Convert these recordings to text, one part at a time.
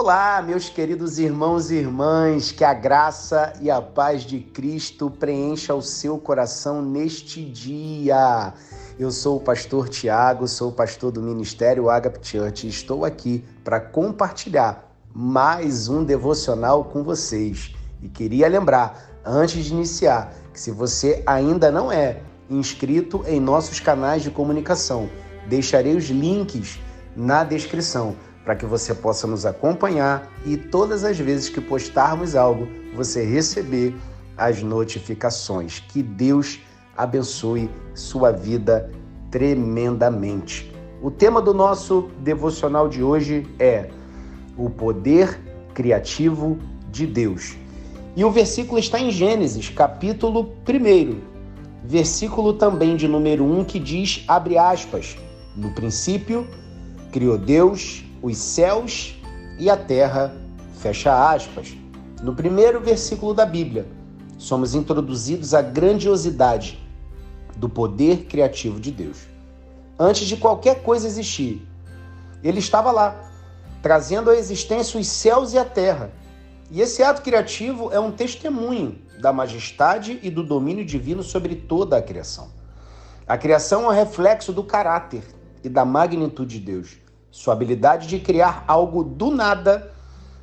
Olá, meus queridos irmãos e irmãs, que a graça e a paz de Cristo preencha o seu coração neste dia. Eu sou o pastor Tiago, sou pastor do Ministério Agape Church e estou aqui para compartilhar mais um devocional com vocês. E queria lembrar, antes de iniciar, que se você ainda não é inscrito em nossos canais de comunicação, deixarei os links na descrição para que você possa nos acompanhar e todas as vezes que postarmos algo, você receber as notificações. Que Deus abençoe sua vida tremendamente. O tema do nosso devocional de hoje é o poder criativo de Deus. E o versículo está em Gênesis, capítulo 1, versículo também de número 1, que diz, abre aspas, no princípio criou Deus os céus e a terra, fecha aspas. No primeiro versículo da Bíblia, somos introduzidos à grandiosidade do poder criativo de Deus. Antes de qualquer coisa existir, ele estava lá, trazendo à existência os céus e a terra. E esse ato criativo é um testemunho da majestade e do domínio divino sobre toda a criação. A criação é um reflexo do caráter e da magnitude de Deus. Sua habilidade de criar algo do nada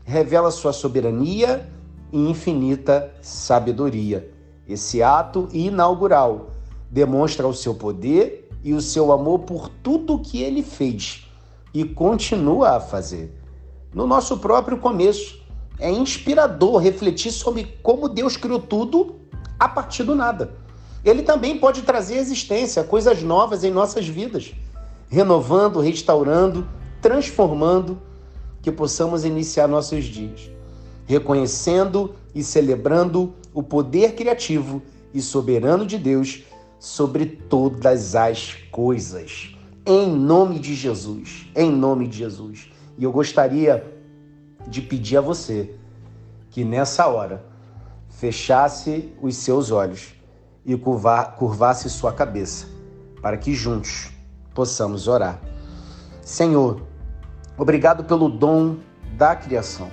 revela sua soberania e infinita sabedoria. Esse ato inaugural demonstra o seu poder e o seu amor por tudo que ele fez e continua a fazer. No nosso próprio começo, é inspirador refletir sobre como Deus criou tudo a partir do nada. Ele também pode trazer existência, coisas novas em nossas vidas, renovando, restaurando transformando, que possamos iniciar nossos dias, reconhecendo e celebrando o poder criativo e soberano de Deus sobre todas as coisas. Em nome de Jesus, em nome de Jesus. E eu gostaria de pedir a você que nessa hora fechasse os seus olhos e curvasse sua cabeça, para que juntos possamos orar. Senhor, Obrigado pelo dom da criação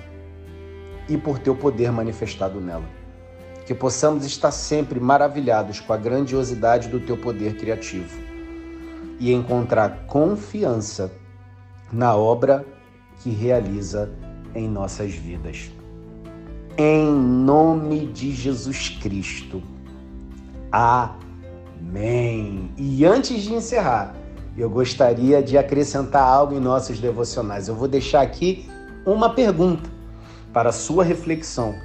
e por teu poder manifestado nela. Que possamos estar sempre maravilhados com a grandiosidade do teu poder criativo e encontrar confiança na obra que realiza em nossas vidas. Em nome de Jesus Cristo. Amém. E antes de encerrar, eu gostaria de acrescentar algo em nossos devocionais. Eu vou deixar aqui uma pergunta para sua reflexão.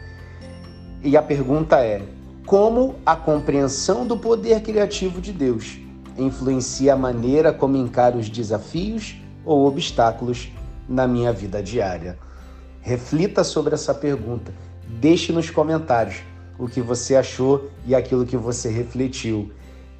E a pergunta é: como a compreensão do poder criativo de Deus influencia a maneira como encaro os desafios ou obstáculos na minha vida diária? Reflita sobre essa pergunta. Deixe nos comentários o que você achou e aquilo que você refletiu.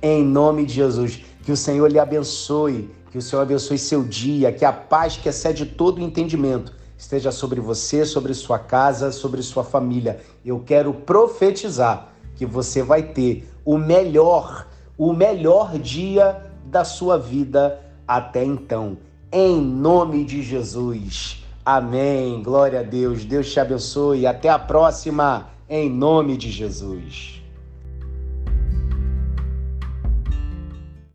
Em nome de Jesus. Que o Senhor lhe abençoe, que o Senhor abençoe seu dia, que a paz que excede todo o entendimento esteja sobre você, sobre sua casa, sobre sua família. Eu quero profetizar que você vai ter o melhor, o melhor dia da sua vida até então. Em nome de Jesus. Amém. Glória a Deus. Deus te abençoe. Até a próxima. Em nome de Jesus.